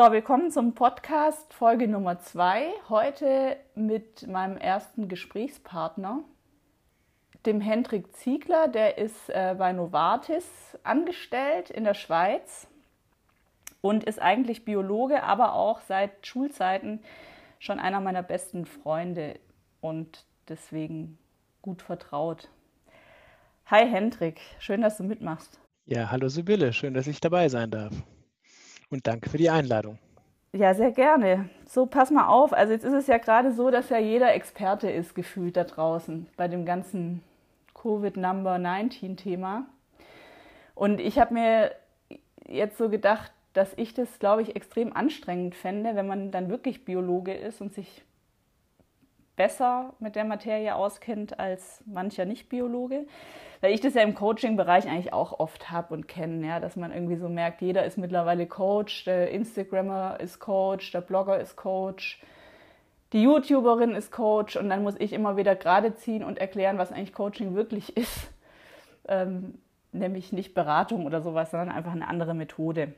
So, willkommen zum Podcast Folge Nummer zwei. Heute mit meinem ersten Gesprächspartner, dem Hendrik Ziegler. Der ist äh, bei Novartis angestellt in der Schweiz und ist eigentlich Biologe, aber auch seit Schulzeiten schon einer meiner besten Freunde und deswegen gut vertraut. Hi Hendrik, schön, dass du mitmachst. Ja, hallo Sibylle, schön, dass ich dabei sein darf. Und danke für die Einladung. Ja, sehr gerne. So, pass mal auf. Also jetzt ist es ja gerade so, dass ja jeder Experte ist gefühlt da draußen bei dem ganzen Covid-Number-19-Thema. Und ich habe mir jetzt so gedacht, dass ich das, glaube ich, extrem anstrengend fände, wenn man dann wirklich Biologe ist und sich besser mit der Materie auskennt als mancher Nicht-Biologe weil ich das ja im Coaching-Bereich eigentlich auch oft habe und kenne, ja, dass man irgendwie so merkt, jeder ist mittlerweile Coach, der Instagrammer ist Coach, der Blogger ist Coach, die YouTuberin ist Coach und dann muss ich immer wieder gerade ziehen und erklären, was eigentlich Coaching wirklich ist. Ähm, nämlich nicht Beratung oder sowas, sondern einfach eine andere Methode.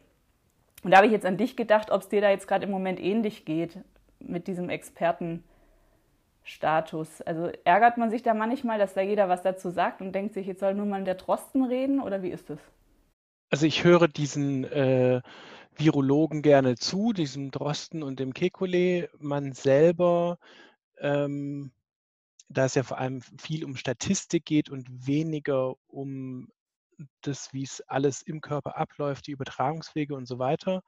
Und da habe ich jetzt an dich gedacht, ob es dir da jetzt gerade im Moment ähnlich geht mit diesem Experten. Status? Also ärgert man sich da manchmal, dass da jeder was dazu sagt und denkt sich, jetzt soll nur mal der Drosten reden oder wie ist das? Also ich höre diesen äh, Virologen gerne zu, diesem Drosten und dem Kekulé. Man selber, ähm, da es ja vor allem viel um Statistik geht und weniger um das, wie es alles im Körper abläuft, die Übertragungswege und so weiter,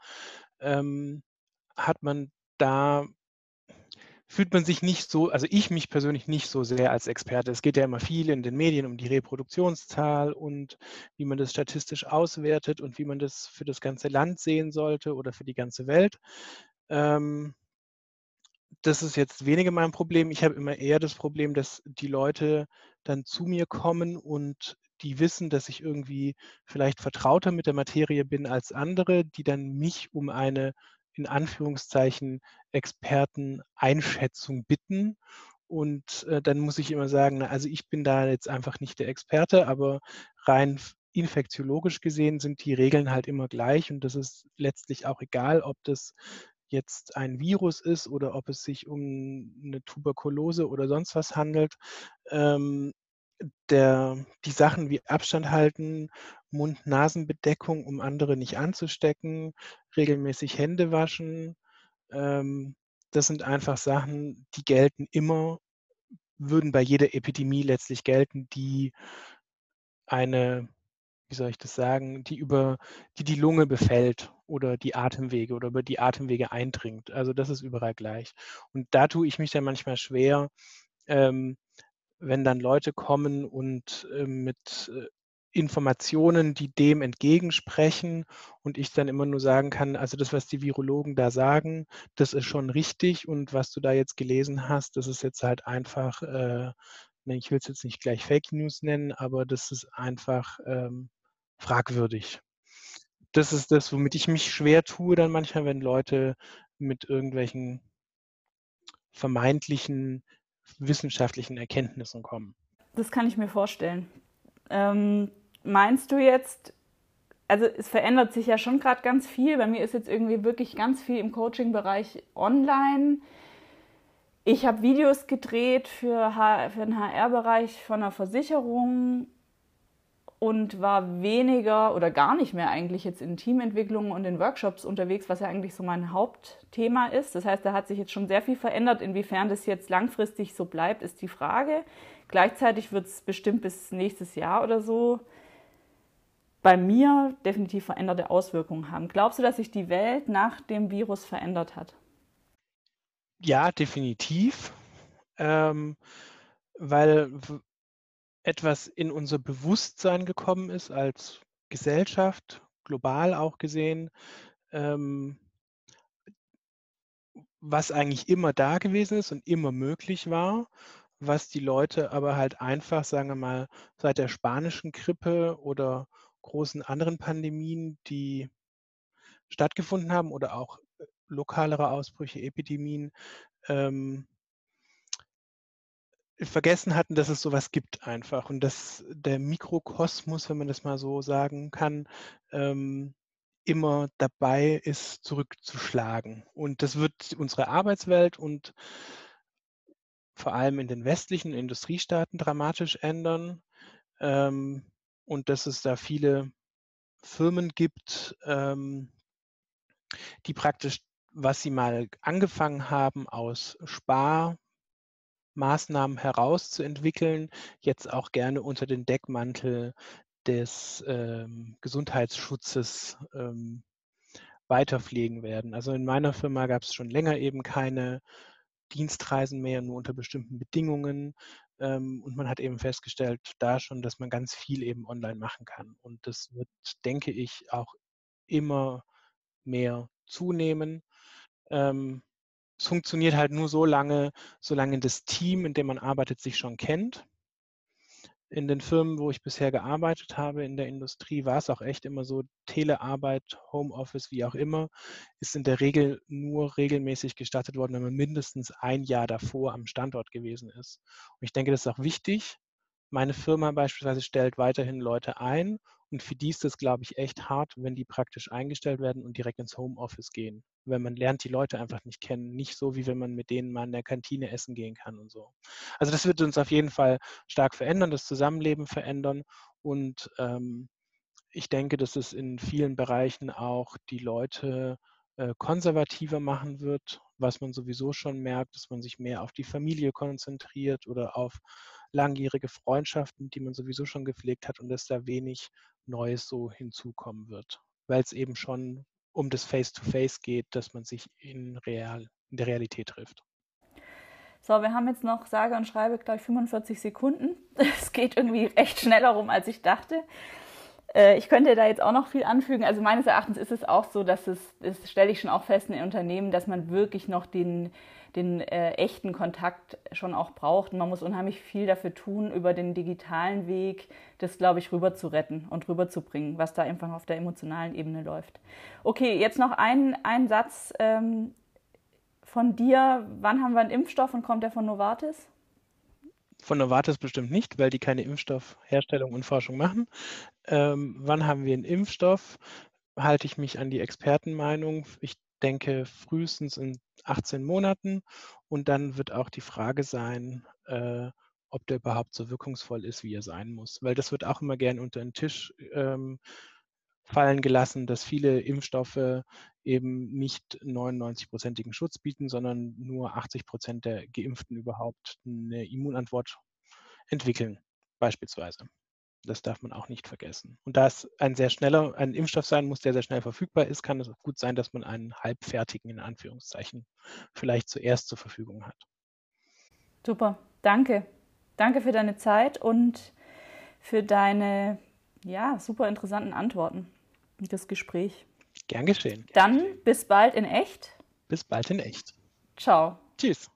ähm, hat man da fühlt man sich nicht so, also ich mich persönlich nicht so sehr als Experte. Es geht ja immer viel in den Medien um die Reproduktionszahl und wie man das statistisch auswertet und wie man das für das ganze Land sehen sollte oder für die ganze Welt. Ähm, das ist jetzt weniger mein Problem. Ich habe immer eher das Problem, dass die Leute dann zu mir kommen und die wissen, dass ich irgendwie vielleicht vertrauter mit der Materie bin als andere, die dann mich um eine in Anführungszeichen Experteneinschätzung bitten. Und äh, dann muss ich immer sagen, also ich bin da jetzt einfach nicht der Experte, aber rein infektiologisch gesehen sind die Regeln halt immer gleich und das ist letztlich auch egal, ob das jetzt ein Virus ist oder ob es sich um eine Tuberkulose oder sonst was handelt. Ähm, der, die Sachen wie Abstand halten, Mund-Nasen-Bedeckung, um andere nicht anzustecken, regelmäßig Hände waschen, ähm, das sind einfach Sachen, die gelten immer, würden bei jeder Epidemie letztlich gelten, die eine, wie soll ich das sagen, die über die die Lunge befällt oder die Atemwege oder über die Atemwege eindringt. Also das ist überall gleich. Und da tue ich mich dann manchmal schwer, ähm, wenn dann Leute kommen und äh, mit äh, Informationen, die dem entgegensprechen und ich dann immer nur sagen kann, also das, was die Virologen da sagen, das ist schon richtig und was du da jetzt gelesen hast, das ist jetzt halt einfach, äh, ne, ich will es jetzt nicht gleich Fake News nennen, aber das ist einfach ähm, fragwürdig. Das ist das, womit ich mich schwer tue dann manchmal, wenn Leute mit irgendwelchen vermeintlichen wissenschaftlichen Erkenntnissen kommen. Das kann ich mir vorstellen. Ähm, meinst du jetzt, also es verändert sich ja schon gerade ganz viel. Bei mir ist jetzt irgendwie wirklich ganz viel im Coaching-Bereich online. Ich habe Videos gedreht für, für den HR-Bereich von einer Versicherung und war weniger oder gar nicht mehr eigentlich jetzt in Teamentwicklungen und in Workshops unterwegs, was ja eigentlich so mein Hauptthema ist. Das heißt, da hat sich jetzt schon sehr viel verändert. Inwiefern das jetzt langfristig so bleibt, ist die Frage. Gleichzeitig wird es bestimmt bis nächstes Jahr oder so bei mir definitiv veränderte Auswirkungen haben. Glaubst du, dass sich die Welt nach dem Virus verändert hat? Ja, definitiv. Ähm, weil etwas in unser Bewusstsein gekommen ist als Gesellschaft, global auch gesehen, ähm, was eigentlich immer da gewesen ist und immer möglich war, was die Leute aber halt einfach, sagen wir mal, seit der spanischen Grippe oder großen anderen Pandemien, die stattgefunden haben oder auch äh, lokalere Ausbrüche, Epidemien, ähm, vergessen hatten, dass es sowas gibt einfach und dass der Mikrokosmos, wenn man das mal so sagen kann, ähm, immer dabei ist, zurückzuschlagen. Und das wird unsere Arbeitswelt und vor allem in den westlichen Industriestaaten dramatisch ändern. Ähm, und dass es da viele Firmen gibt, ähm, die praktisch, was sie mal angefangen haben, aus Sparmaßnahmen herauszuentwickeln, jetzt auch gerne unter den Deckmantel des ähm, Gesundheitsschutzes ähm, weiterpflegen werden. Also in meiner Firma gab es schon länger eben keine Dienstreisen mehr, nur unter bestimmten Bedingungen. Ähm, und man hat eben festgestellt, da schon, dass man ganz viel eben online machen kann. Und das wird, denke ich, auch immer mehr zunehmen. Ähm, es funktioniert halt nur so lange, solange das Team, in dem man arbeitet, sich schon kennt in den Firmen, wo ich bisher gearbeitet habe, in der Industrie, war es auch echt immer so, Telearbeit, Homeoffice, wie auch immer, ist in der Regel nur regelmäßig gestattet worden, wenn man mindestens ein Jahr davor am Standort gewesen ist. Und ich denke, das ist auch wichtig. Meine Firma beispielsweise stellt weiterhin Leute ein und für die ist es, glaube ich, echt hart, wenn die praktisch eingestellt werden und direkt ins Homeoffice gehen. Weil man lernt die Leute einfach nicht kennen. Nicht so, wie wenn man mit denen mal in der Kantine essen gehen kann und so. Also das wird uns auf jeden Fall stark verändern, das Zusammenleben verändern. Und ähm, ich denke, dass es in vielen Bereichen auch die Leute äh, konservativer machen wird, was man sowieso schon merkt, dass man sich mehr auf die Familie konzentriert oder auf langjährige Freundschaften, die man sowieso schon gepflegt hat und dass da wenig Neues so hinzukommen wird, weil es eben schon um das Face-to-Face -face geht, dass man sich in, real, in der Realität trifft. So, wir haben jetzt noch sage und schreibe gleich 45 Sekunden. Es geht irgendwie recht schneller rum, als ich dachte. Äh, ich könnte da jetzt auch noch viel anfügen. Also meines Erachtens ist es auch so, dass es, das stelle ich schon auch fest in den Unternehmen, dass man wirklich noch den, den äh, echten Kontakt schon auch braucht. Man muss unheimlich viel dafür tun, über den digitalen Weg das, glaube ich, rüber zu retten und rüberzubringen, was da einfach auf der emotionalen Ebene läuft. Okay, jetzt noch ein, ein Satz ähm, von dir. Wann haben wir einen Impfstoff und kommt der von Novartis? Von Novartis bestimmt nicht, weil die keine Impfstoffherstellung und Forschung machen. Ähm, wann haben wir einen Impfstoff? Halte ich mich an die Expertenmeinung. Ich denke frühestens in 18 Monaten. Und dann wird auch die Frage sein, äh, ob der überhaupt so wirkungsvoll ist, wie er sein muss. Weil das wird auch immer gern unter den Tisch ähm, fallen gelassen, dass viele Impfstoffe eben nicht 99-prozentigen Schutz bieten, sondern nur 80 Prozent der Geimpften überhaupt eine Immunantwort entwickeln, beispielsweise. Das darf man auch nicht vergessen. Und da es ein sehr schneller, ein Impfstoff sein muss, der sehr schnell verfügbar ist, kann es auch gut sein, dass man einen halbfertigen, in Anführungszeichen, vielleicht zuerst zur Verfügung hat. Super, danke. Danke für deine Zeit und für deine ja, super interessanten Antworten und das Gespräch. Gern geschehen. Dann bis bald in echt. Bis bald in echt. Ciao. Tschüss.